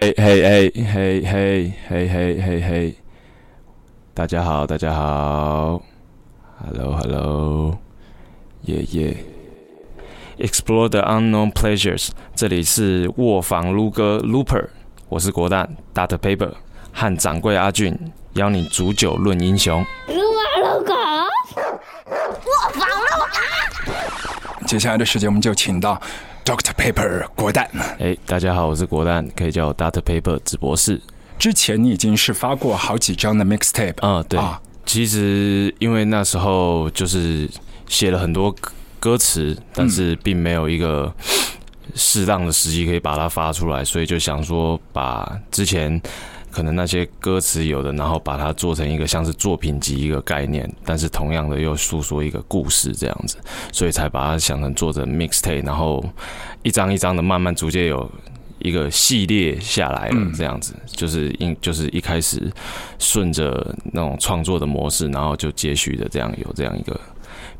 嘿嘿嘿嘿嘿嘿嘿嘿嘿，大家好，大家好，Hello Hello，耶耶，Explore the unknown pleasures，这里是卧房撸哥 Looper，我是国蛋 Data Paper 和掌柜阿俊，邀你煮酒论英雄。撸啊撸狗，卧房撸啊。接下来的时间，我们就请到 Doctor Paper 国蛋。哎，大家好，我是国蛋，可以叫我 Doctor Paper 子博士。之前你已经是发过好几张的 mixtape 啊，对啊。其实因为那时候就是写了很多歌词，但是并没有一个适当的时机可以把它发出来，所以就想说把之前。可能那些歌词有的，然后把它做成一个像是作品集一个概念，但是同样的又诉说一个故事这样子，所以才把它想成做成 mixtape，然后一张一张的慢慢逐渐有一个系列下来了这样子，就是应就是一开始顺着那种创作的模式，然后就接续的这样有这样一个。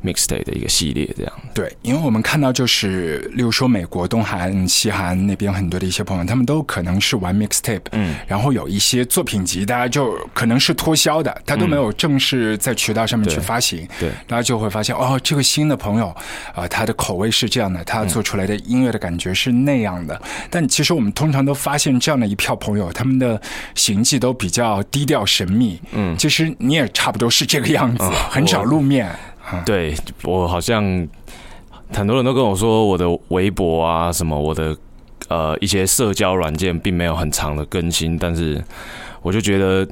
Mixtape 的一个系列，这样。对，因为我们看到就是，例如说美国东海岸、西海岸那边很多的一些朋友，他们都可能是玩 Mixtape，嗯，然后有一些作品集，大家就可能是脱销的，他都没有正式在渠道上面去发行，对，大家就会发现哦，这个新的朋友啊，他的口味是这样的，他做出来的音乐的感觉是那样的，但其实我们通常都发现这样的一票朋友，他们的行迹都比较低调神秘，嗯，其实你也差不多是这个样子，很少露面。对我好像很多人都跟我说，我的微博啊，什么我的呃一些社交软件并没有很长的更新，但是我就觉得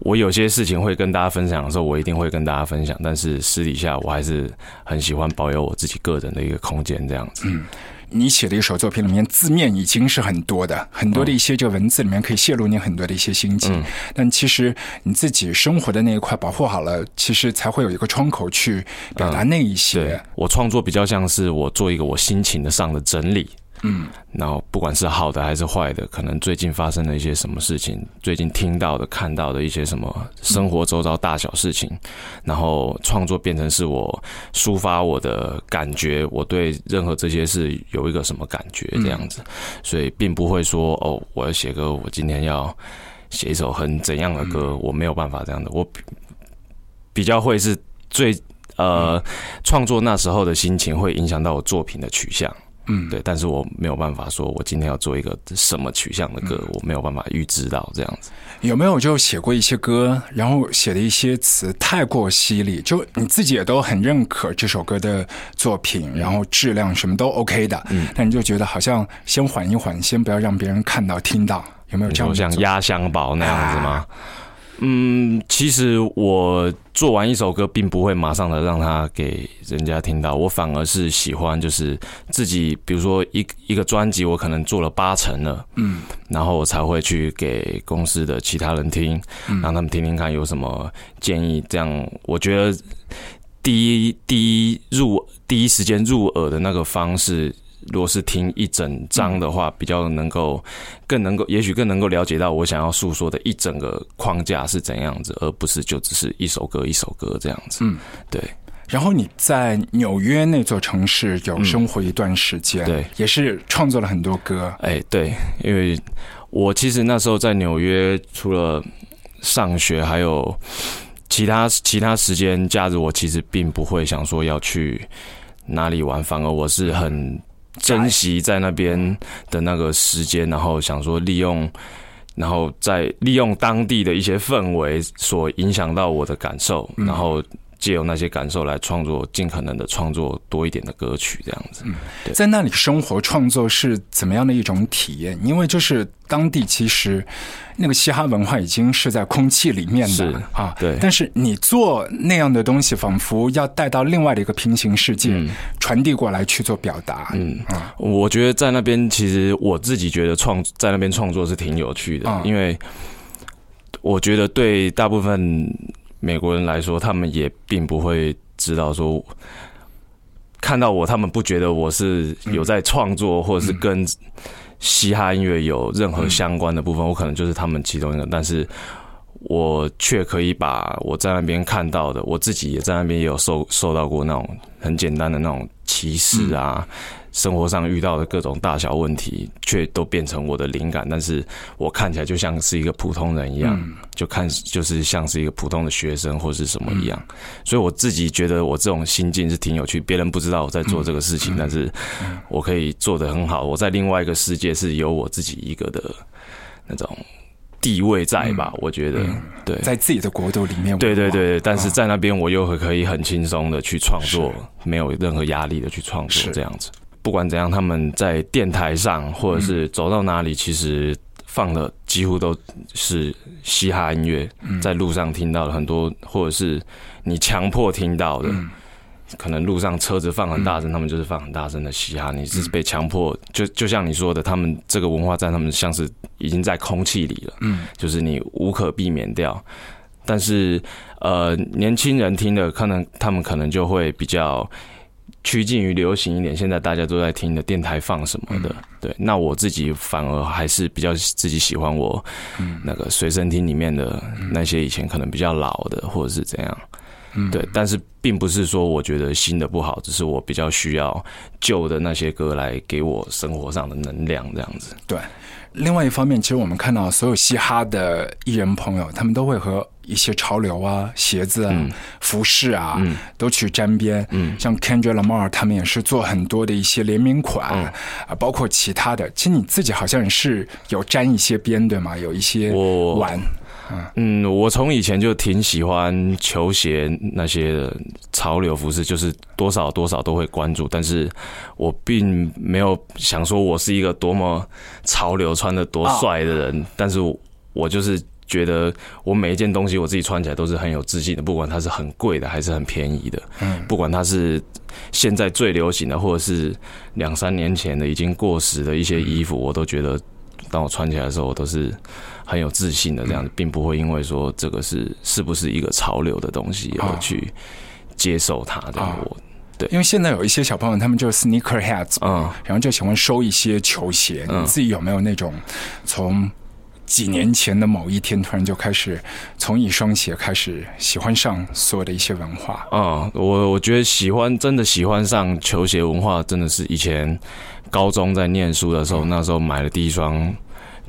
我有些事情会跟大家分享的时候，我一定会跟大家分享，但是私底下我还是很喜欢保有我自己个人的一个空间，这样子。嗯。你写的一首作品里面字面已经是很多的，很多的一些这个文字里面可以泄露你很多的一些心情，但其实你自己生活的那一块保护好了，其实才会有一个窗口去表达那一些。我创作比较像是我做一个我心情的上的整理。嗯，然后不管是好的还是坏的，可能最近发生了一些什么事情，最近听到的、看到的一些什么生活周遭大小事情，然后创作变成是我抒发我的感觉，我对任何这些事有一个什么感觉这样子，所以并不会说哦，我要写歌，我今天要写一首很怎样的歌，我没有办法这样的，我比较会是最呃创作那时候的心情会影响到我作品的取向。嗯，对，但是我没有办法说，我今天要做一个什么取向的歌，我没有办法预知到这样子。有没有就写过一些歌，然后写的一些词太过犀利，就你自己也都很认可这首歌的作品，然后质量什么都 OK 的，嗯，但你就觉得好像先缓一缓，先不要让别人看到听到，有没有这样像压箱宝那样子吗？嗯，其实我做完一首歌，并不会马上的让他给人家听到，我反而是喜欢，就是自己，比如说一一个专辑，我可能做了八成了，嗯，然后我才会去给公司的其他人听，让他们听听看有什么建议。这样，我觉得第一第一入第一时间入耳的那个方式。如果是听一整张的话，比较能够更能够，也许更能够了解到我想要诉说的一整个框架是怎样子，而不是就只是一首歌一首歌这样子。嗯，对。然后你在纽约那座城市有生活一段时间，对，也是创作了很多歌。哎，对，因为我其实那时候在纽约，除了上学，还有其他其他时间假日，我其实并不会想说要去哪里玩，反而我是很。珍惜在那边的那个时间，然后想说利用，然后再利用当地的一些氛围所影响到我的感受，然后。借由那些感受来创作，尽可能的创作多一点的歌曲，这样子。嗯，在那里生活创作是怎么样的一种体验？因为就是当地其实那个嘻哈文化已经是在空气里面的啊，对。但是你做那样的东西，仿佛要带到另外的一个平行世界，传递过来去做表达。嗯啊，我觉得在那边其实我自己觉得创在那边创作是挺有趣的，因为我觉得对大部分。美国人来说，他们也并不会知道说，看到我，他们不觉得我是有在创作，或者是跟嘻哈音乐有任何相关的部分。我可能就是他们其中一个，但是我却可以把我在那边看到的，我自己也在那边也有受受到过那种很简单的那种歧视啊。生活上遇到的各种大小问题，却都变成我的灵感。但是我看起来就像是一个普通人一样，就看就是像是一个普通的学生或是什么一样。所以我自己觉得我这种心境是挺有趣，别人不知道我在做这个事情，但是我可以做得很好。我在另外一个世界是有我自己一个的那种。地位在吧？我觉得，对，在自己的国度里面，对对对。但是在那边，我又可以很轻松的去创作，没有任何压力的去创作，这样子。不管怎样，他们在电台上或者是走到哪里，其实放的几乎都是嘻哈音乐。在路上听到的很多，或者是你强迫听到的。可能路上车子放很大声，他们就是放很大声的嘻哈。你是被强迫，就就像你说的，他们这个文化在他们像是已经在空气里了，嗯，就是你无可避免掉。但是呃，年轻人听的可能他们可能就会比较趋近于流行一点。现在大家都在听的电台放什么的，对。那我自己反而还是比较自己喜欢我那个随身听里面的那些以前可能比较老的，或者是怎样。对，但是并不是说我觉得新的不好，只是我比较需要旧的那些歌来给我生活上的能量，这样子。对，另外一方面，其实我们看到所有嘻哈的艺人朋友，他们都会和一些潮流啊、鞋子啊、服饰啊，都去沾边。嗯，像 Kendrick Lamar 他们也是做很多的一些联名款啊，包括其他的。其实你自己好像是有沾一些边，对吗？有一些玩。嗯，我从以前就挺喜欢球鞋那些潮流服饰，就是多少多少都会关注，但是我并没有想说我是一个多么潮流穿的多帅的人，但是我就是觉得我每一件东西我自己穿起来都是很有自信的，不管它是很贵的还是很便宜的，嗯，不管它是现在最流行的，或者是两三年前的已经过时的一些衣服，我都觉得当我穿起来的时候，我都是。很有自信的这样子，并不会因为说这个是是不是一个潮流的东西而去接受它。这样我对，因为现在有一些小朋友，他们就是 sneaker heads，嗯，然后就喜欢收一些球鞋。你自己有没有那种从几年前的某一天突然就开始从一双鞋开始喜欢上所有的一些文化？嗯，我我觉得喜欢真的喜欢上球鞋文化，真的是以前高中在念书的时候，那时候买了第一双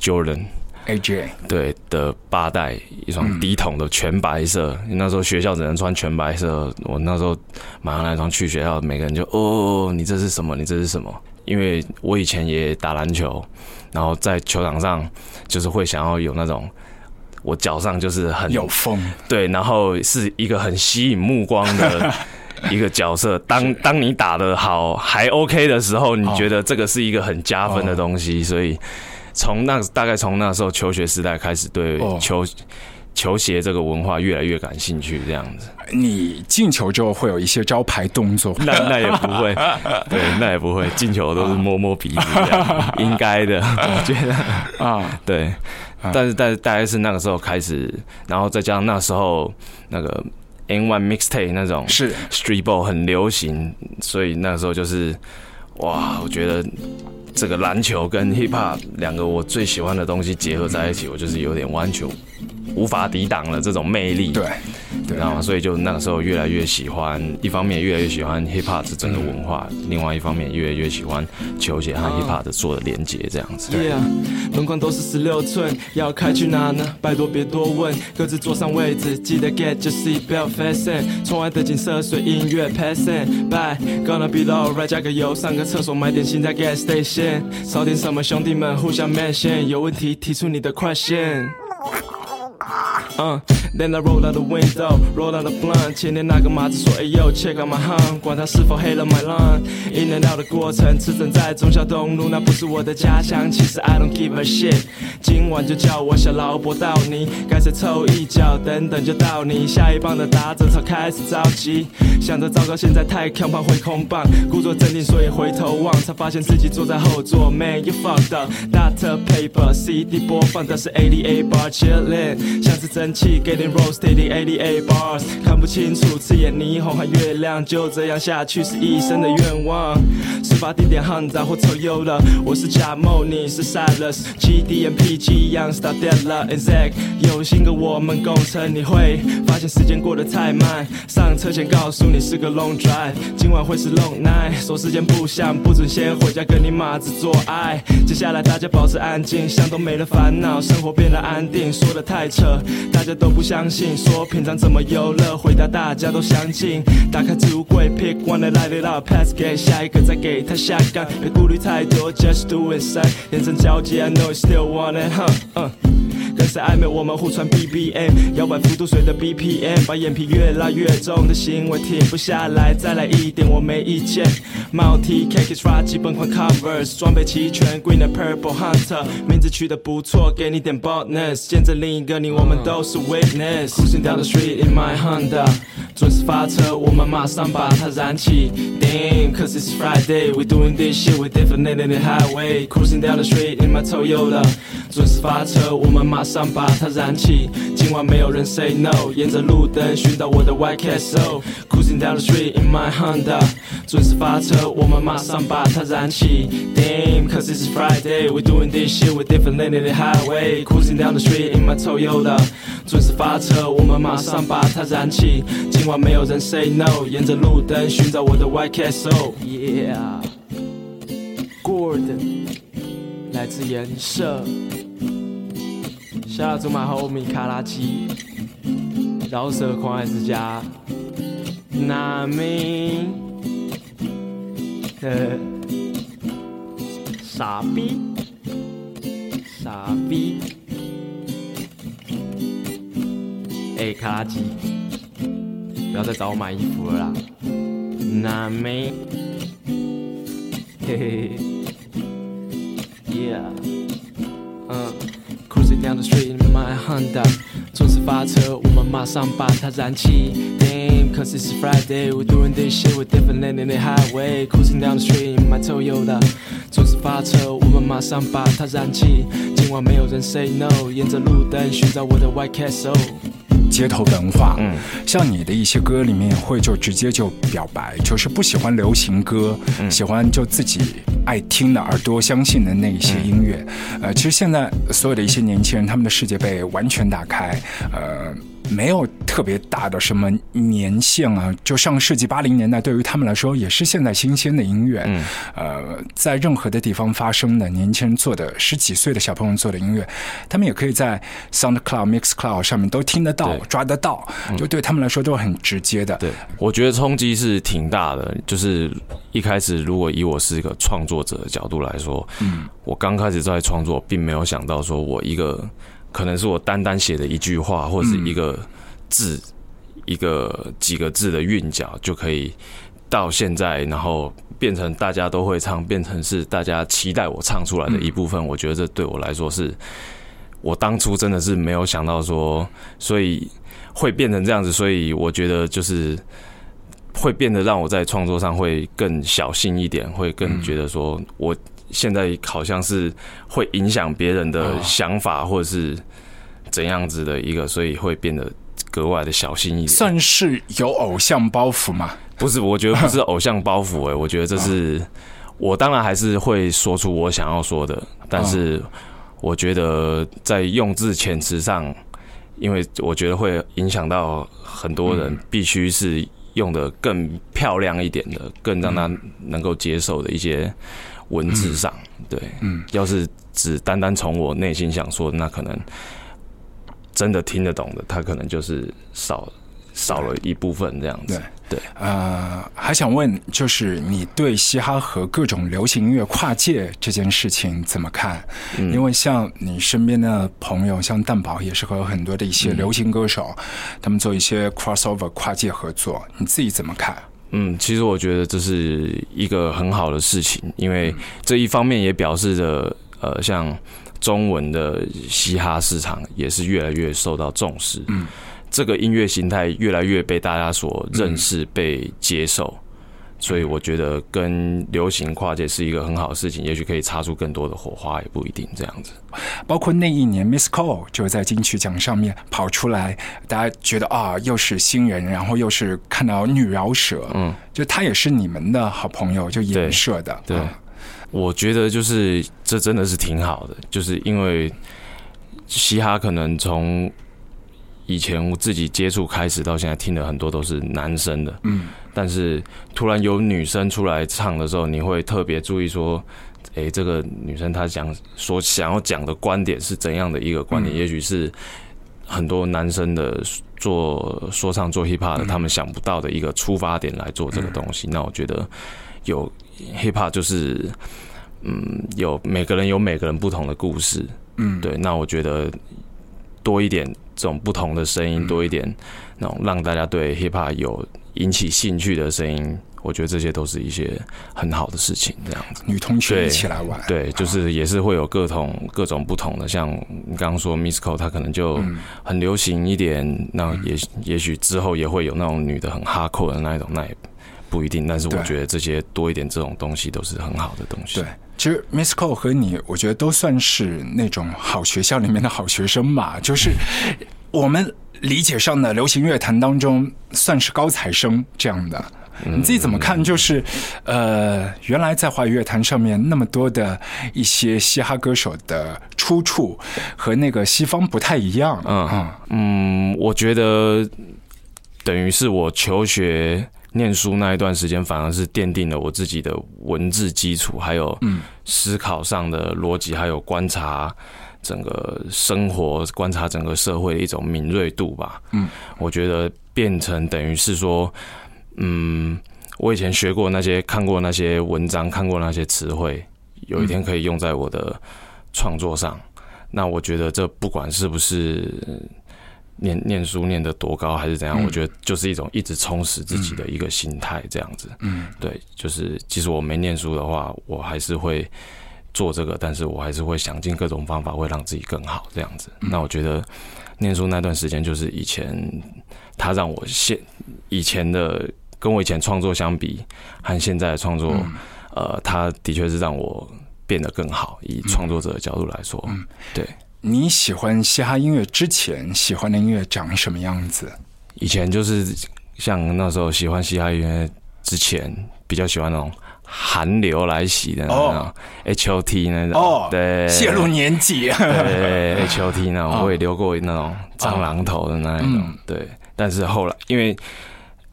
Jordan。AJ 对的八代一双低筒的全白色，那时候学校只能穿全白色。我那时候买上那双去学校，每个人就哦，你这是什么？你这是什么？因为我以前也打篮球，然后在球场上就是会想要有那种我脚上就是很有风，对，然后是一个很吸引目光的 一个角色。当当你打的好还 OK 的时候，你觉得这个是一个很加分的东西，所以。从那大概从那时候求学时代开始，对球球鞋这个文化越来越感兴趣。这样子，你进球之后会有一些招牌动作？那那也不会，对，那也不会。进球都是摸摸鼻子，应该的。我觉得啊，对。但是，但是大概是那个时候开始，然后再加上那时候那个 N One Mixtape 那种是 Street Ball 很流行，所以那个时候就是哇，我觉得。这个篮球跟 hip hop 两个我最喜欢的东西结合在一起，我就是有点完全无法抵挡了这种魅力。对。知道吗？所以就那个时候越来越喜欢，一方面越来越喜欢 hip hop 这整个文化，另外一方面越来越喜欢球鞋和 hip hop 的做的连接这样子。门框都是十六寸，要开去哪呢？拜托别多问，各自坐上位置，记得 get your seat belt fasten。窗外的景色随音乐 passing by，gonna be alright，加个油，上个厕所，买点心在 gas station。烧点什么？兄弟们互相 mention，有问题提出你的 question。Uh, then I roll out the window, roll out the blunt。前天那个马子说，哎呦，check out my hum，管他是否黑了 my lung。In and out 的过程，驰骋在中小东路，那不是我的家乡。其实 I don't give a shit。今晚就叫我小老伯到你，该谁凑一脚，等等就到你。下一棒的打者才开始着急，想着糟糕，现在太强，怕会空棒。故作镇定，所以回头望，才发现自己坐在后座。Man you fucked up，data paper CD 播放的是 ADA bar chillin，像是蒸汽给 getting roasted in 88 bars，看不清楚，刺眼霓虹和月亮，就这样下去是一生的愿望。事发地点 Honda 或臭鼬了我是贾某，你是 Silas，GD and PG 一样 Star Della and Zack，有心跟我们共乘，你会发现时间过得太慢。上车前告诉你是个 long drive，今晚会是 long night，说时间不响，不准先回家跟你马子做爱。接下来大家保持安静，想都没了烦恼，生活变得安定。说的太扯，大家都不相信。说平常怎么游乐，回答大家都相信。打开置物柜，pick one and light it up，pass 给下一个，再给他下杠。别顾虑太多，just do it。眼神交接，I know you still want it，huh？跟谁暧昧，我们互传 BBM，摇摆幅度随着 BPM，把眼皮越拉越重的行为停不下来，再来一点我没意见。帽 T cake is r 基本款 covers，装备齐全，Green and Purple Hunter，名字取得不错，给你点 bonus，见证另一个你，我们都是 witness。Cruising down the street in my Honda，准时发车，我们马上把它燃起。Damn，cause it's Friday，we doing this shit，we different than the highway。Cruising down the street in my Toyota，准时发车，我们马。上把它燃起，今晚没有人 say no。沿着路灯寻找我的 White Castle，cruising down the street in my Honda，准时发车，我们马上把它燃起。Damn，cause it's Friday，we doing this shit，we different than the highway，cruising down the street in my Toyota， 准时发车，我们马上把它燃起，今晚没有人 say no。沿着路灯寻找我的 White Castle，Yeah，Gordon，来自颜色。下祖马后米卡拉基，饶舌狂爱之家，那名，呃，傻逼，傻逼，哎，卡拉基，不要再找我买衣服了啦，那名，嘿嘿，Yeah，嗯。Cruising down the street in my Honda，准时发车，我们马上把它燃起。Damn, cause it's Friday, we're doing this shit, we're different than the highway. Cruising down the street in my Toyota，准时发车，我们马上把它燃起。今晚没有人 say no，沿着路灯寻找我的 White Castle。街头文化，嗯，像你的一些歌里面会就直接就表白，就是不喜欢流行歌，喜欢就自己爱听的耳朵相信的那一些音乐，呃，其实现在所有的一些年轻人，他们的世界被完全打开，呃。没有特别大的什么年限啊，就上个世纪八零年代，对于他们来说也是现在新鲜的音乐。嗯，呃，在任何的地方发生的年轻人做的十几岁的小朋友做的音乐，他们也可以在 SoundCloud、Mixcloud 上面都听得到、抓得到，就对他们来说都很直接的。对，我觉得冲击是挺大的。就是一开始，如果以我是一个创作者的角度来说，嗯，我刚开始在创作，并没有想到说我一个。可能是我单单写的一句话，或者是一个字，一个几个字的韵脚，就可以到现在，然后变成大家都会唱，变成是大家期待我唱出来的一部分。我觉得这对我来说是，我当初真的是没有想到说，所以会变成这样子。所以我觉得就是会变得让我在创作上会更小心一点，会更觉得说我。现在好像是会影响别人的想法，或者是怎样子的一个，所以会变得格外的小心翼翼。算是有偶像包袱吗？不是，我觉得不是偶像包袱。哎，我觉得这是我当然还是会说出我想要说的，但是我觉得在用字遣词上，因为我觉得会影响到很多人，必须是用的更漂亮一点的，更让他能够接受的一些。文字上，对，嗯，要是只单单从我内心想说，那可能真的听得懂的，他可能就是少少了一部分这样子。对，对，呃，还想问，就是你对嘻哈和各种流行音乐跨界这件事情怎么看？因为像你身边的朋友，像蛋宝也是和很多的一些流行歌手，他们做一些 crossover 跨界合作，你自己怎么看？嗯，其实我觉得这是一个很好的事情，因为这一方面也表示着，呃，像中文的嘻哈市场也是越来越受到重视，嗯，这个音乐形态越来越被大家所认识、被接受，所以我觉得跟流行跨界是一个很好的事情，也许可以擦出更多的火花，也不一定这样子。包括那一年，Miss Cole 就在金曲奖上面跑出来，大家觉得啊，又是新人，然后又是看到女饶舌，嗯，就她也是你们的好朋友，就颜社的，对。我觉得就是这真的是挺好的，就是因为嘻哈可能从以前我自己接触开始到现在听的很多都是男生的，嗯，但是突然有女生出来唱的时候，你会特别注意说，哎，这个女生她讲所想要讲的观点是怎样的一个观点？也许是很多男生的做说唱做 hip hop 的他们想不到的一个出发点来做这个东西。那我觉得有。hiphop 就是，嗯，有每个人有每个人不同的故事，嗯，对。那我觉得多一点这种不同的声音，多一点那种让大家对 hiphop 有引起兴趣的声音，我觉得这些都是一些很好的事情。这样子，女同学一起来玩，对，就是也是会有各种各种不同的。像你刚刚说 Misco，他可能就很流行一点，那也也许之后也会有那种女的很哈扣的那一种，那也。不一定，但是我觉得这些多一点这种东西都是很好的东西。对，其实 Miss Cole 和你，我觉得都算是那种好学校里面的好学生嘛，就是我们理解上的流行乐坛当中算是高材生这样的。你自己怎么看？就是呃，原来在华语乐坛上面那么多的一些嘻哈歌手的出处和那个西方不太一样。嗯嗯嗯，我觉得等于是我求学。念书那一段时间，反而是奠定了我自己的文字基础，还有思考上的逻辑，还有观察整个生活、观察整个社会的一种敏锐度吧。嗯，我觉得变成等于是说，嗯，我以前学过那些、看过那些文章、看过那些词汇，有一天可以用在我的创作上。那我觉得这不管是不是。念念书念得多高还是怎样？我觉得就是一种一直充实自己的一个心态，这样子。嗯，对，就是即使我没念书的话，我还是会做这个，但是我还是会想尽各种方法，会让自己更好，这样子。那我觉得念书那段时间，就是以前他让我现以前的跟我以前创作相比，和现在的创作，呃，他的确是让我变得更好。以创作者的角度来说，对。你喜欢嘻哈音乐之前喜欢的音乐长什么样子？以前就是像那时候喜欢嘻哈音乐之前，比较喜欢那种韩流来袭的那种 H O T 那种。哦，对，泄露年纪。对 H O T 那种，我也留过那种蟑螂头的那一种。对，但是后来因为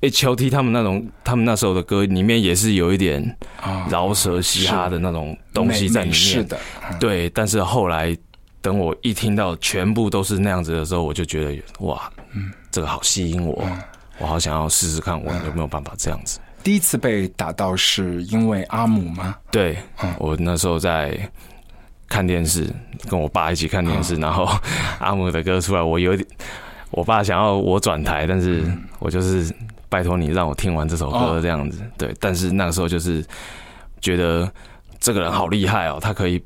H O T 他们那种，他们那时候的歌里面也是有一点饶舌嘻哈的那种东西在里面。是的，对，但是后来。等我一听到全部都是那样子的时候，我就觉得哇，嗯，这个好吸引我，我好想要试试看，我有没有办法这样子。第一次被打到是因为阿姆吗？对，我那时候在看电视，跟我爸一起看电视，然后阿姆的歌出来，我有点，我爸想要我转台，但是我就是拜托你让我听完这首歌这样子。对，但是那个时候就是觉得这个人好厉害哦，他可以。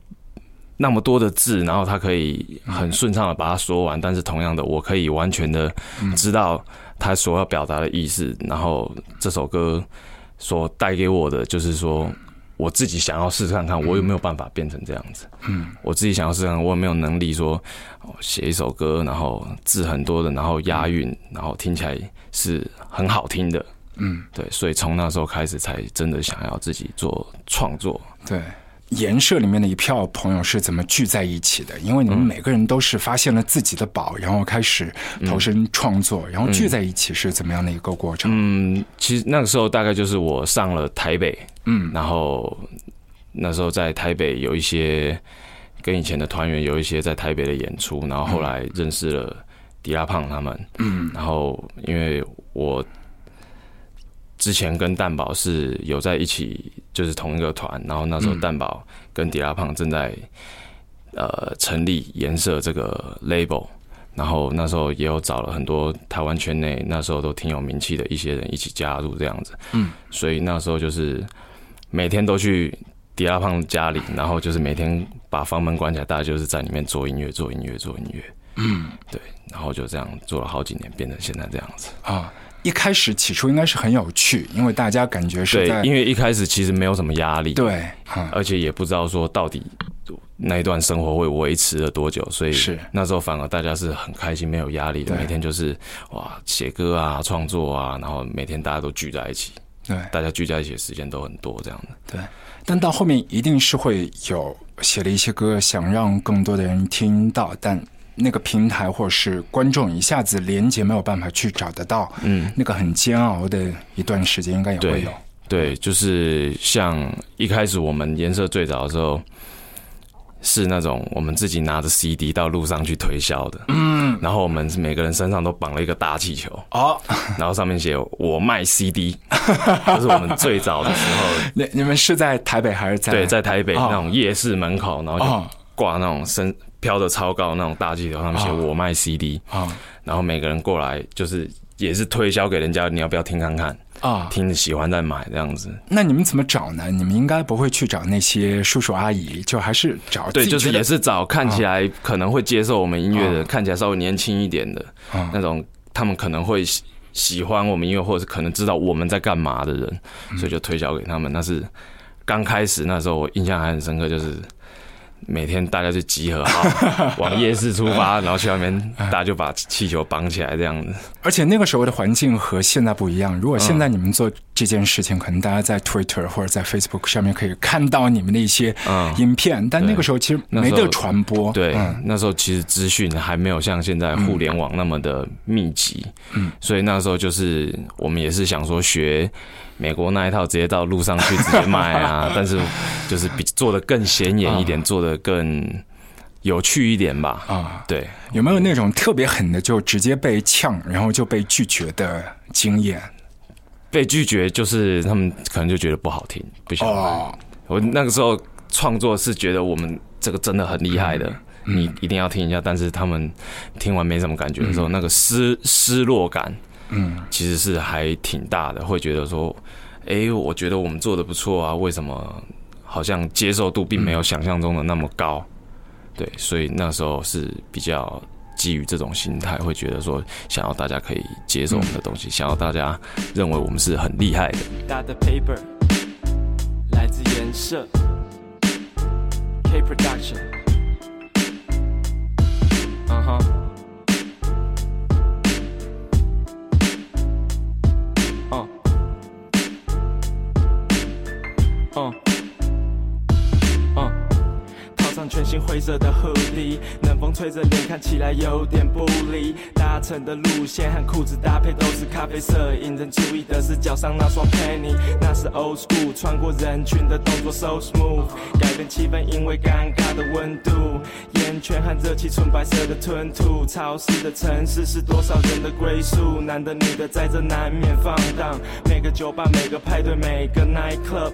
那么多的字，然后他可以很顺畅的把它说完，但是同样的，我可以完全的知道他所要表达的意思。然后这首歌所带给我的，就是说我自己想要试试看看，我有没有办法变成这样子。嗯，我自己想要试试看，我有没有能力说写一首歌，然后字很多的，然后押韵，然后听起来是很好听的。嗯，对，所以从那时候开始，才真的想要自己做创作。对。颜社里面的一票朋友是怎么聚在一起的？因为你们每个人都是发现了自己的宝，然后开始投身创作，然后聚在一起是怎么样的一个过程？嗯，其实那个时候大概就是我上了台北，嗯，然后那时候在台北有一些跟以前的团员有一些在台北的演出，然后后来认识了迪拉胖他们，嗯，然后因为我。之前跟蛋宝是有在一起，就是同一个团。然后那时候蛋宝跟迪拉胖正在呃成立颜色这个 label，然后那时候也有找了很多台湾圈内那时候都挺有名气的一些人一起加入这样子。嗯，所以那时候就是每天都去迪拉胖家里，然后就是每天把房门关起来，大家就是在里面做音乐、做音乐、做音乐。嗯，对，然后就这样做了好几年，变成现在这样子。啊。一开始起初应该是很有趣，因为大家感觉是在对，因为一开始其实没有什么压力，，对啊、而且也不知道说到底那一段生活会维持了多久，所以是。那时候反而大家是很开心，没有压力的，每天就是哇写歌啊、创作啊，然后每天大家都聚在一起，对。大家聚在一起的时间都很多，这样的。对，但到后面一定是会有写了一些歌，想让更多的人听到，但那个平台或者是观众一下子连接没有办法去找得到，嗯，那个很煎熬的一段时间应该也会有。对，就是像一开始我们颜色最早的时候，是那种我们自己拿着 CD 到路上去推销的，嗯，然后我们每个人身上都绑了一个大气球，哦，然后上面写“我卖 CD”，这是我们最早的时候，你你们是在台北还是在？对，在台北哦。那种夜市门口，然后哦。就挂那种身飘的超高那种大气球，上面写“哦我卖 CD”，啊然后每个人过来就是也是推销给人家，你要不要听看看？啊，听喜欢再买这样子。那你们怎么找呢？你们应该不会去找那些叔叔阿姨，就还是找对，就是也是找看起来可能会接受我们音乐的，哦看起来稍微年轻一点的啊那种，他们可能会喜喜欢我们音乐，或者是可能知道我们在干嘛的人，嗯所以就推销给他们。那是刚开始那时候，我印象还很深刻，就是每天大家就集合好 往夜市出发，然后去那边，大家就把气球绑起来这样子。而且那个时候的环境和现在不一样。如果现在你们做这件事情，可能大家在 Twitter 或者在 Facebook 上面可以看到你们的一些嗯影片，但那个时候其实没得传播。对，嗯那时候其实资讯还没有像现在互联网那么的密集，嗯，所以那时候就是我们也是想说学美国那一套，直接到路上去直接卖啊，但是就是比做的更显眼一点，做的更有趣一点吧。啊，对，有没有那种特别狠的，就直接被呛，然后就被拒绝的经验？被拒绝就是他们可能就觉得不好听，不想买。哦，我那个时候创作是觉得我们这个真的很厉害的，你一定要听一下。但是他们听完没什么感觉的时候，那个失失落感，嗯，其实是还挺大的，会觉得说，诶，我觉得我们做的不错啊，为什么好像接受度并没有想象中的那么高？对，所以那时候是比较基于这种心态，会觉得说，想要大家可以接受我们的东西，想要大家认为我们是很厉害的。大的 paper 来自颜色 K Production，嗯哼，嗯，嗯。套上全新灰色的 hoodie，冷风吹着脸，看起来有点不离。搭乘的路线和裤子搭配都是咖啡色，引人注意的是脚上那双 penny，那是 old school，穿过人群的动作 so smooth，改变气氛因为尴尬的温度，烟圈和热气纯白色的吞吐。潮湿的城市是多少人的归宿，男的女的在这难免放荡。每个酒吧、每个派对、每个 night club，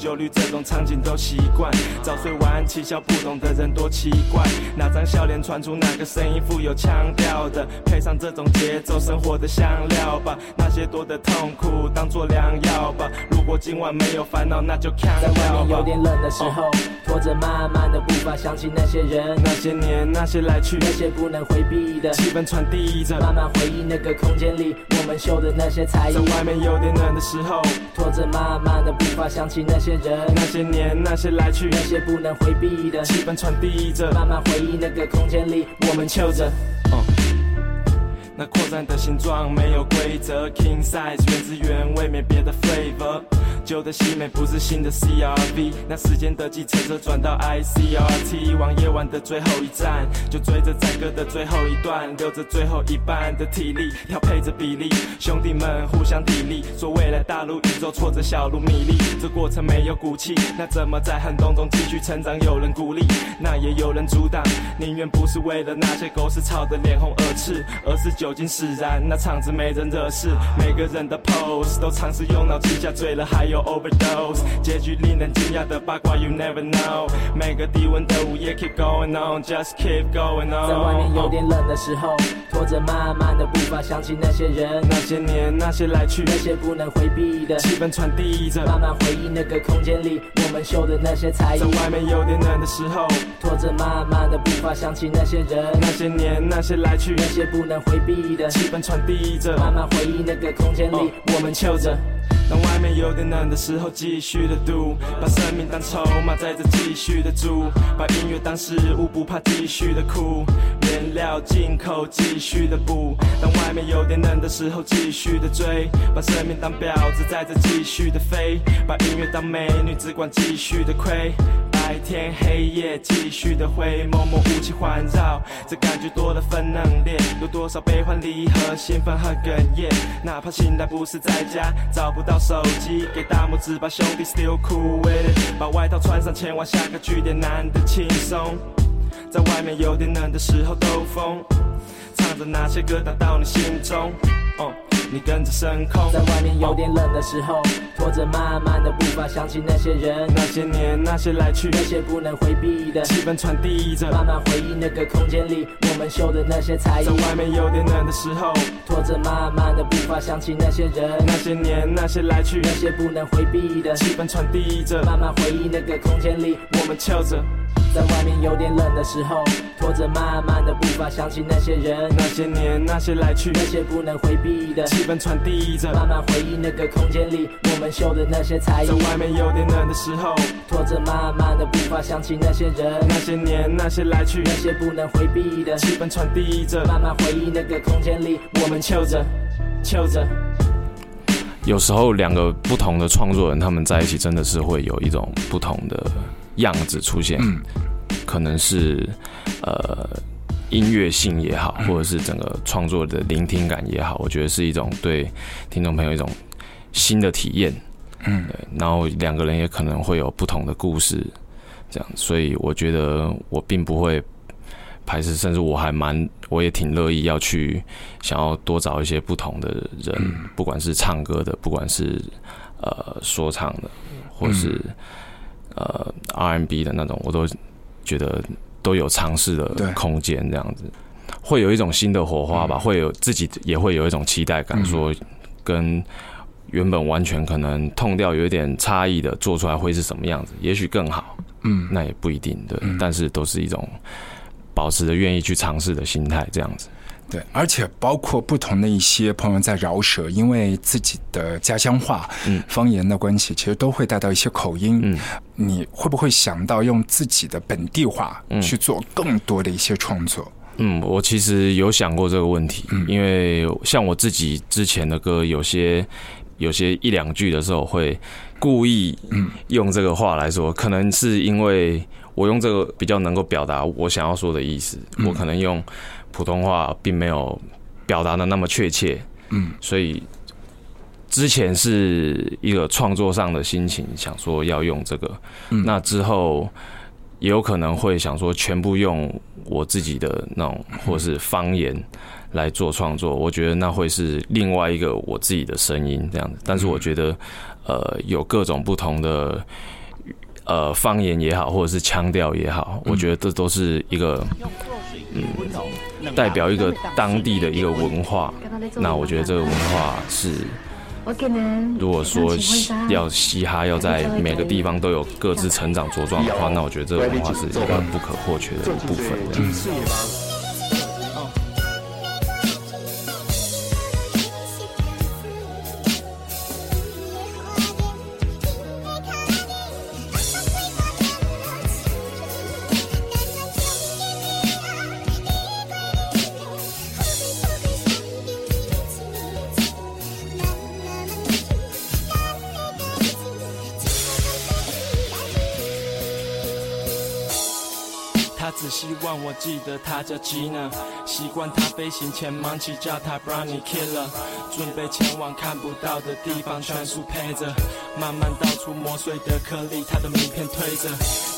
灯红酒绿这种场景都习惯。早睡晚安，嬉笑不懂的人多奇怪，哪张笑脸传出哪个声音富有腔调的，配上这种节奏，生活的香料吧。那些多的痛苦当做良药吧。如果今晚没有烦恼，那就看在外面有。点冷的时候，拖着慢慢的步伐，想起那些人，那些年，那些来去，那些不能回避的，气氛传递着。慢慢回忆那个空间里我们秀的那些才艺在。外面有点冷的时候，拖着慢慢的步伐，想起那些人，那些年，那些来去，那些不能回避的，气氛传递着。慢慢回忆那个空间里我们秀着。那扩散的形状没有规则，king size 原汁原味，没别的 flavor。旧的西美不是新的 CRV，那时间的计程车转到 ICRT，往夜晚的最后一站，就追着载歌的最后一段，留着最后一半的体力，调配着比例，兄弟们互相砥砺，说未来大如宇宙，挫折小如米粒，这过程没有骨气，那怎么在寒冬中继续成长？有人鼓励，那也有人阻挡，宁愿不是为了那些狗屎吵得脸红耳赤，而是酒精使然，那场子没人惹事，每个人的 pose 都尝试用脑气下醉了还有 overdose，结局令人惊讶的八卦 you never know。每个低温的午夜 keep going on，just keep going on。在外面有点冷的时候，拖着慢慢的步伐，想起那些人，那些年，那些来去，那些不能回避的气氛传递着，慢慢回忆那个空间里我们秀的那些才艺。在外面有点冷的时候，拖着慢慢的步伐，想起那些人，那些年，那些来去，那些不能回避的。气氛传递着，慢慢回忆那个空间里我们嗅着。当外面有点冷的时候，继续的赌，把生命当筹码，在这继续的煮，把音乐当食物，不怕继续的苦，原料进口，继续的补。当外面有点冷的时候，继续的追，把生命当婊子，在这继续的飞，把音乐当美女，只管继续的亏。白天黑夜继续的灰，默默雾气环绕，这感觉多了分冷冽，有多少悲欢离合，兴奋和哽咽。哪怕醒来不是在家，找不到手机，给大拇指，把兄弟 still cool with it，把外套穿上，前往下个据点，难得轻松。在外面有点冷的时候兜风，唱着那些歌打到你心中。你跟着升空，在外面有点冷的时候，拖着慢慢的步伐，想起那些人，那些年，那些来去，那些不能回避的气氛传递着，慢慢回忆那个空间里我们秀的那些才艺。在外面有点冷的时候，拖着慢慢的步伐，想起那些人，那些年，那些来去，那些不能回避的气氛传递着，慢慢回忆那个空间里我们跳着。在外面有点冷的时候，拖着慢慢的步伐，想起那些人，那些年，那些来去，那些不能回避的气氛传递着，慢慢回忆那个空间里我们秀的那些才艺。在外面有点冷的时候，拖着慢慢的步伐，想起那些人，那些年，那些来去，那些不能回避的气氛传递着，慢慢回忆那个空间里我们秀着，秀着。有时候两个不同的创作人，他们在一起真的是会有一种不同的。样子出现，可能是呃音乐性也好，或者是整个创作的聆听感也好，我觉得是一种对听众朋友一种新的体验。嗯，对。然后两个人也可能会有不同的故事，这样，所以我觉得我并不会排斥，甚至我还蛮，我也挺乐意要去想要多找一些不同的人，不管是唱歌的，不管是呃说唱的，或是。呃，R&B 的那种，我都觉得都有尝试的空间，这样子。会有一种新的火花吧，会有自己也会有一种期待感，说跟原本完全可能痛掉有一点差异的做出来会是什么样子，也许更好，嗯，那也不一定，对，但是都是一种保持着愿意去尝试的心态，这样子。对，而且包括不同的一些朋友在饶舌，因为自己的家乡话、方言的关系，其实都会带到一些口音。嗯，你会不会想到用自己的本地话去做更多的一些创作？嗯，我其实有想过这个问题，因为像我自己之前的歌，有些有些一两句的时候会故意用这个话来说，可能是因为我用这个比较能够表达我想要说的意思，我可能用。普通话并没有表达的那么确切，嗯，所以之前是一个创作上的心情，想说要用这个，那之后也有可能会想说全部用我自己的那种或是方言来做创作，我觉得那会是另外一个我自己的声音这样子。但是我觉得，呃，有各种不同的呃方言也好，或者是腔调也好，我觉得这都是一个嗯。代表一个当地的一个文化，那我觉得这个文化是，如果说要嘻哈要在每个地方都有各自成长茁壮的话，那我觉得这个文化是一个不可或缺的部分。我记得他叫吉娜，习惯他飞行前忙起叫他 Brownie Killer，准备前往看不到的地方，全速配着，慢慢倒出磨碎的颗粒，他的名片推着。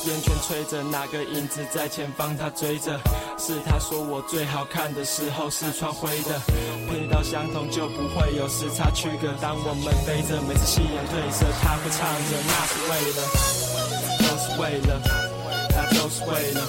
烟圈吹着，哪个影子在前方他追着？是他说我最好看的时候是穿灰的，配到相同就不会有时差区隔。当我们飞着，每次夕阳褪色，他会唱着，那是为了，都是为了，那都是为了。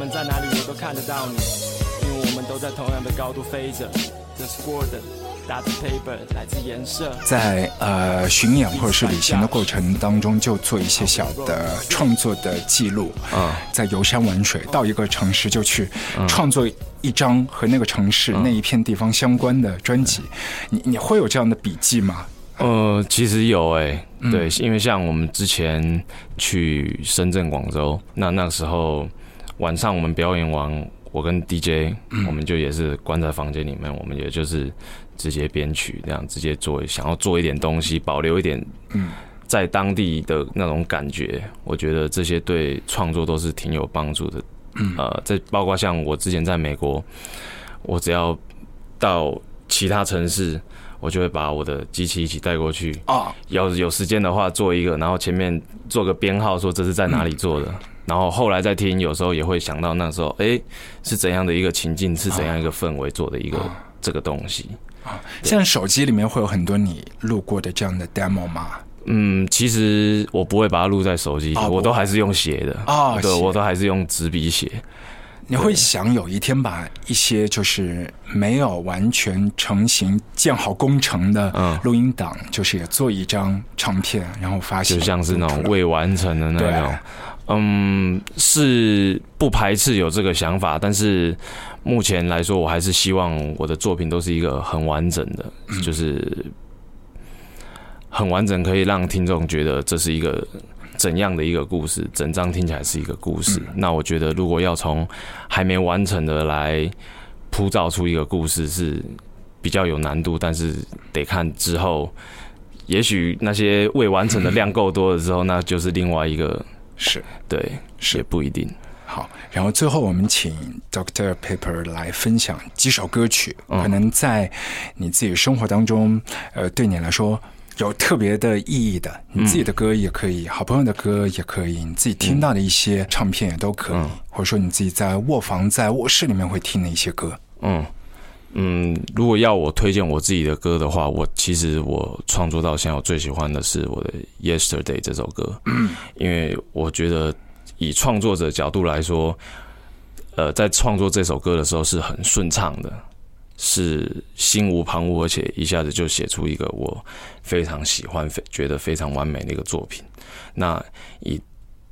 们在哪里，我都看得到你，因为我们都在同样的高度飞着。这是 Gordon，打的 paper 来自颜色。在呃巡演或者是旅行的过程当中，就做一些小的创作的记录啊在游山玩水，到一个城市就去创作一张和那个城市、那一片地方相关的专辑。你你会有这样的笔记吗？呃，其实有诶、对，因为像我们之前去深圳、广州，那那时候晚上我们表演完，我跟 DJ，、我们就也是关在房间里面，我们也就是直接编曲，这样直接做，想要做一点东西，保留一点，在当地的那种感觉，我觉得这些对创作都是挺有帮助的。呃，这包括像我之前在美国，我只要到其他城市，我就会把我的机器一起带过去。啊，要是有时间的话，做一个，然后前面做个编号，说这是在哪里做的。然后后来再听，有时候也会想到那时候，哎，是怎样的一个情境，是怎样一个氛围做的一个这个东西。现在手机里面会有很多你录过的这样的 demo 吗？嗯，其实我不会把它录在手机里，哦我都还是用写的。对，哦对我都还是用纸笔写。你会想有一天把一些就是没有完全成型、建好工程的嗯录音档，就是也做一张唱片，然后发行，就像是那种未完成的那对种。嗯，是不排斥有这个想法，但是目前来说，我还是希望我的作品都是一个很完整的，就是很完整，可以让听众觉得这是一个怎样的一个故事，整张听起来是一个故事。那我觉得，如果要从还没完成的来铺造出一个故事，是比较有难度，但是得看之后。也许那些未完成的量够多了之后，那就是另外一个是对，是也不一定。好。然后最后我们请 Doctor Paper 来分享几首歌曲，嗯可能在你自己生活当中，呃，对你来说。有特别的意义的，你自己的歌也可以，好朋友的歌也可以，你自己听到的一些唱片也都可以，嗯或者说你自己在卧房、在卧室里面会听的一些歌。嗯嗯，如果要我推荐我自己的歌的话，我其实我创作到现在，我最喜欢的是我的《Yesterday》这首歌。因为我觉得以创作者角度来说，呃，在创作这首歌的时候是很顺畅的，是心无旁骛，而且一下子就写出一个我非常喜欢、非觉得非常完美的一个作品。那以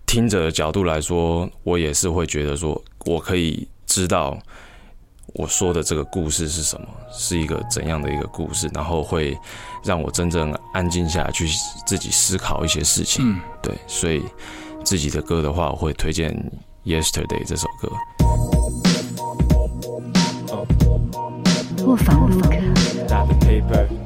听者的角度来说，我也是会觉得说，我可以知道我说的这个故事是什么，是一个怎样的一个故事，然后会让我真正安静下来去自己思考一些事情。嗯，对，所以自己的歌的话，我会推荐《Yesterday》这首歌。卧房录歌。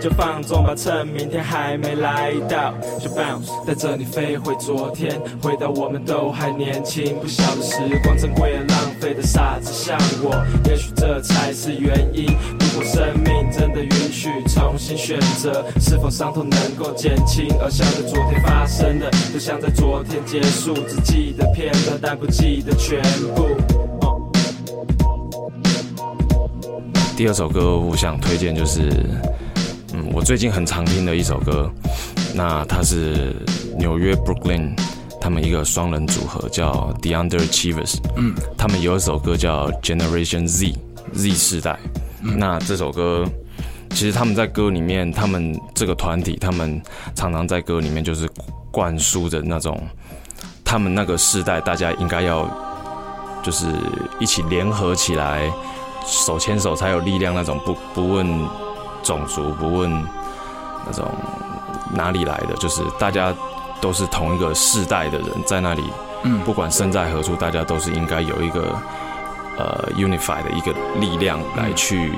就放纵吧，趁明天还没来到，就 bounce，带着你飞回昨天，回到我们都还年轻，不晓得时光珍贵而浪费的傻子像我，也许这才是原因。如果生命真的允许重新选择，是否伤痛能够减轻？而想在昨天发生的，就像在昨天结束，只记得片段，但不记得全部。第二首歌我想推荐就是，我最近很常听的一首歌，那它是纽约 Brooklyn 他们一个双人组合叫 The Underachievers，嗯，他们有一首歌叫 Generation Z Z 世代，那这首歌其实他们在歌里面，他们这个团体，他们常常在歌里面就是灌输着那种他们那个世代大家应该要就是一起联合起来，手牵手才有力量那种，不不问种族，不问那种哪里来的，就是大家都是同一个世代的人，在那里，嗯，不管身在何处，大家都是应该有一个呃 unify 的一个力量来去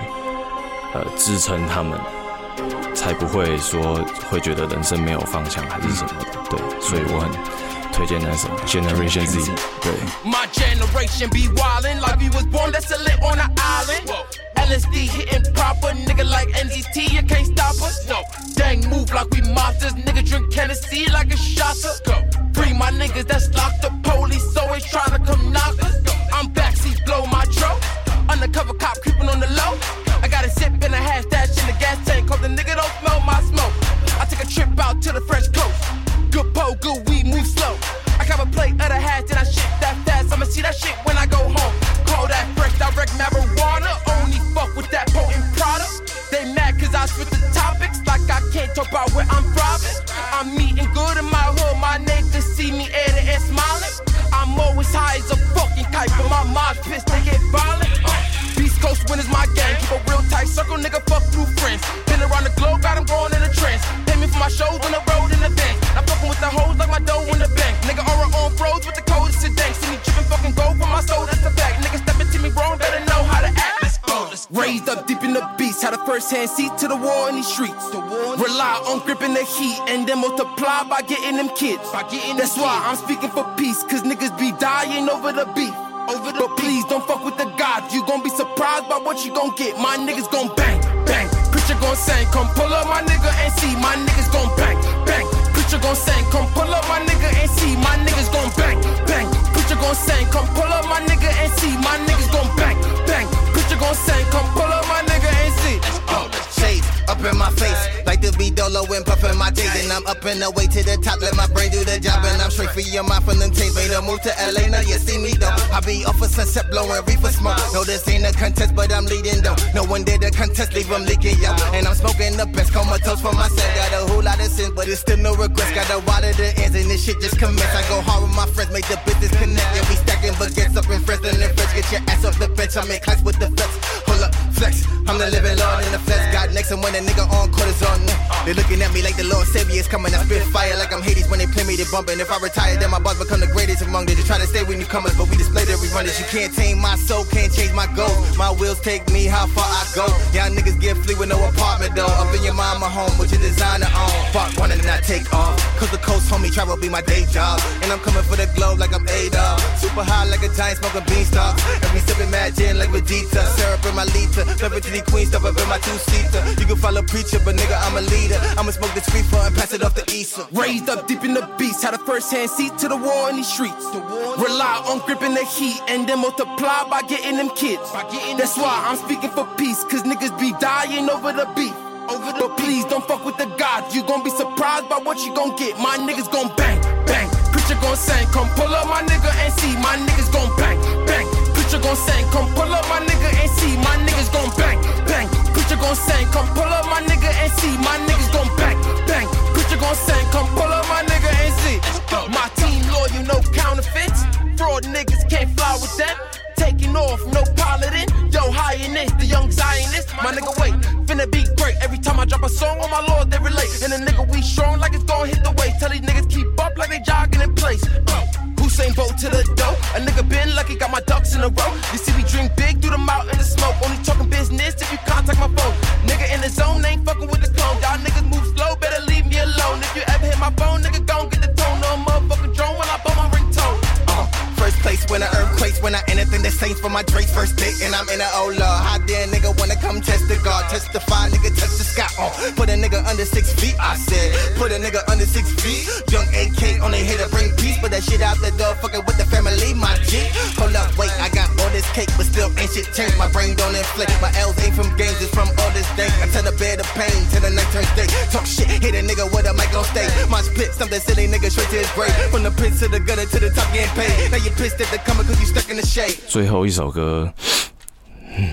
呃支撑他们，才不会说会觉得人生没有方向还是什么。的，对，所以我很推荐那首 Generation Z，对。My generation be wildin' like we was born that's a lit on an island. LSD hitting proper, nigga like NZT, you can't stop us. No, dang, move like we monsters, nigga drink Tennessee like a shotter. Go, free my niggas that's locked up, police always tryna come knock us. I'm backseat, blow my tro. Undercover cop creeping on the low. I got a sip and a hash dash in the gas tank, cause the nigga don't smell my smoke. I take a trip out to the fresh coast. Good pole, good weed, move slow. I got a plate of the hash, then I shit that fast. I'ma see that shit when I go home. Call that fresh, direct marijuana. Can't talk about where I'm driving. I'm eating good in my hood, my neighbors see me to air smiling. I'm always high as a fucking kite, but my mind's pissed, they get violent. Uh, Beast Coast winners my gang, keep a real tight circle, nigga, fuck through friends. Been around the globe, got 'em going in a trance. Pay me for my shows on the had a first hand seat to the war in these streets. Rely on gripping the heat and then multiply by getting them kids. That's why I'm speaking for peace, cause niggas be dying over the beef. Over the but please don't fuck with the God. You gon' be surprised by what you gon' get. My niggas gon' bang, bang. Preacher gon' sing, come pull up my nigga and see. My niggas gon' bang, bang. Preacher gon' sing, come pull up my nigga and see. My niggas gon' bang, bang. Preacher gon' sing, come pull up my nigga and see. My niggas gon' bang, bang. Preacher gon' sing, come pull up up in my face, like to be dolo and puffin' my days. And I'm up and away to the top, let my brain do the job. And I'm straight for your mind from them tape. Made a move to LA, now you see me though. I be off a sunset blowing reefer smoke. No, this ain't a contest, but I'm leading though. No one did the contest, leave them leaking, yo. And I'm smoking the best comatose for myself. Got a whole lot of sin, but it's still no regrets. Got a water the ends, and this shit just commence. I go hard with my friends, make the business connect. We stacking baguettes up in Fresno and French. Get your ass off the bench, I make class with the flex. Hold up, flex. I'm the living Lord in the flex. Got next, and when a nigga on cortisone. They looking at me like the Lord Savior is coming. I spit fire like I'm Hades when they play me, they bumping. If I retire, then my boss become the greatest among them. They try to stay with newcomers, but we display the rerunners. You can't tame my soul, can't change my goals. My wheels take me how far I go. Y'all niggas get free with no apartment though. Up in your mama home with your designer on. Fuck one and not take off. Cause the coast homie travel be my day job. And I'm coming for the globe like I'm A-Dog. Super high like a giant smoking beanstalk. And we sipping mad gin like Vegeta. Syrup in my liter. Never to the queen, stuff up in my two-seater. You can follow preacher, but nigga, I'm a leader. I'ma smoke this free and pass it off to Issa. Raised up deep in the beast, had a first hand seat to the war in these streets. Rely on gripping the heat and then multiply by getting them kids. That's why I'm speaking for peace, cause niggas be dying over the beef. But please don't fuck with the gods. you gon' be surprised by what you gon' get. My niggas gon' bang, bang. Preacher gon' sing, come pull up my nigga and see. My niggas gon' bang. Preacher gon' sing, come pull up my nigga and see. My niggas gon' bang, bang. Preacher gon' sing, come pull up my nigga and see. My niggas gon' bang, bang. Preacher gon' sing, come pull up my nigga and see. My team loyal, no counterfeits. Fraud niggas can't fly with that. Taking off, no piloting. Yo, highness, the young Zionist. My nigga, wait, finna be great. Every time I drop a song on my lord, they relate. And the nigga, we strong like it's gonna hit the waist. Tell these niggas keep up like they jogging in place. Uh, to the dough. A nigga been lucky, got my ducks in a row. You see me drink big through the mouth in the smoke. Only talking business if you contact my phone. Nigga in the zone, ain't fucking with the clone. Y'all niggas move slow, better leave me alone. If you ever hit my phone, nigga, gon' get the tone. No motherfucking drone when I bump my ringtone. Uh, first place when I earthquakes, when I anything that saints for my Drake's first date, and I'm in a lord. How dare nigga wanna come test the guard, testify, nigga touch the sky. Uh, put a nigga under six feet, I said. Put a nigga under six feet. Young AK on the hit to bring peace, but that shit out the door, fucking with the family, my G. Hold up, wait, I got all this cake, but still ain't shit changed. My brain don't inflate. My L's ain't from games, it's from all this day. I tell the bed of pain till the night turns day. Talk shit, hit a nigga with a mic on stage. My split, something silly nigga straight to his grave. From the pit to the gutter to the top getting paid. Now you pissed at the coming cause you stuck in the shade. 最后一首歌，嗯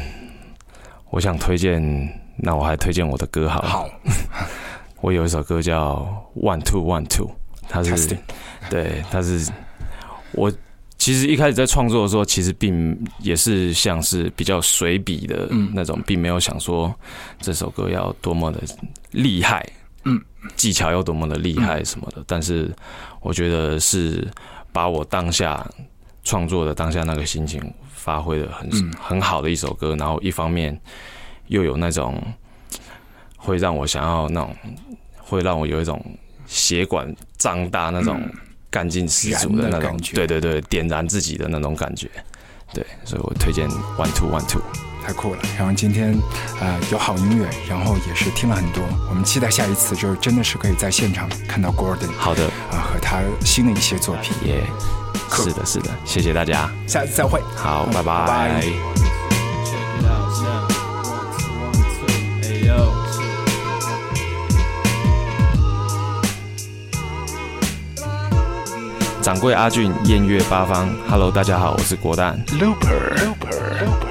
我想推荐， 那我还推荐我的歌好了。好，我有一首歌叫《One Two One Two》，它是对，它是我其实一开始在创作的时候，其实并也是像是比较随笔的那种，并没有想说这首歌要多么的厉害，嗯，技巧要多么的厉害什么的。但是我觉得是把我当下创作的当下那个心情发挥的很很好的一首歌，然后一方面又有那种会让我想要那种，会让我有一种血管胀大那种。干劲十足的那种，对对对，点燃自己的那种感觉，对，所以我推荐 One Two One Two，太酷了。然后今天啊有好音乐，然后也是听了很多，我们期待下一次，就是真的是可以在现场看到 Gordon。好的，啊和他新的一些作品，耶，是的，是的，谢谢大家，下次再会，好，拜拜。掌柜阿俊，艳月八方，Hello，大家好，我是国蛋。Looper。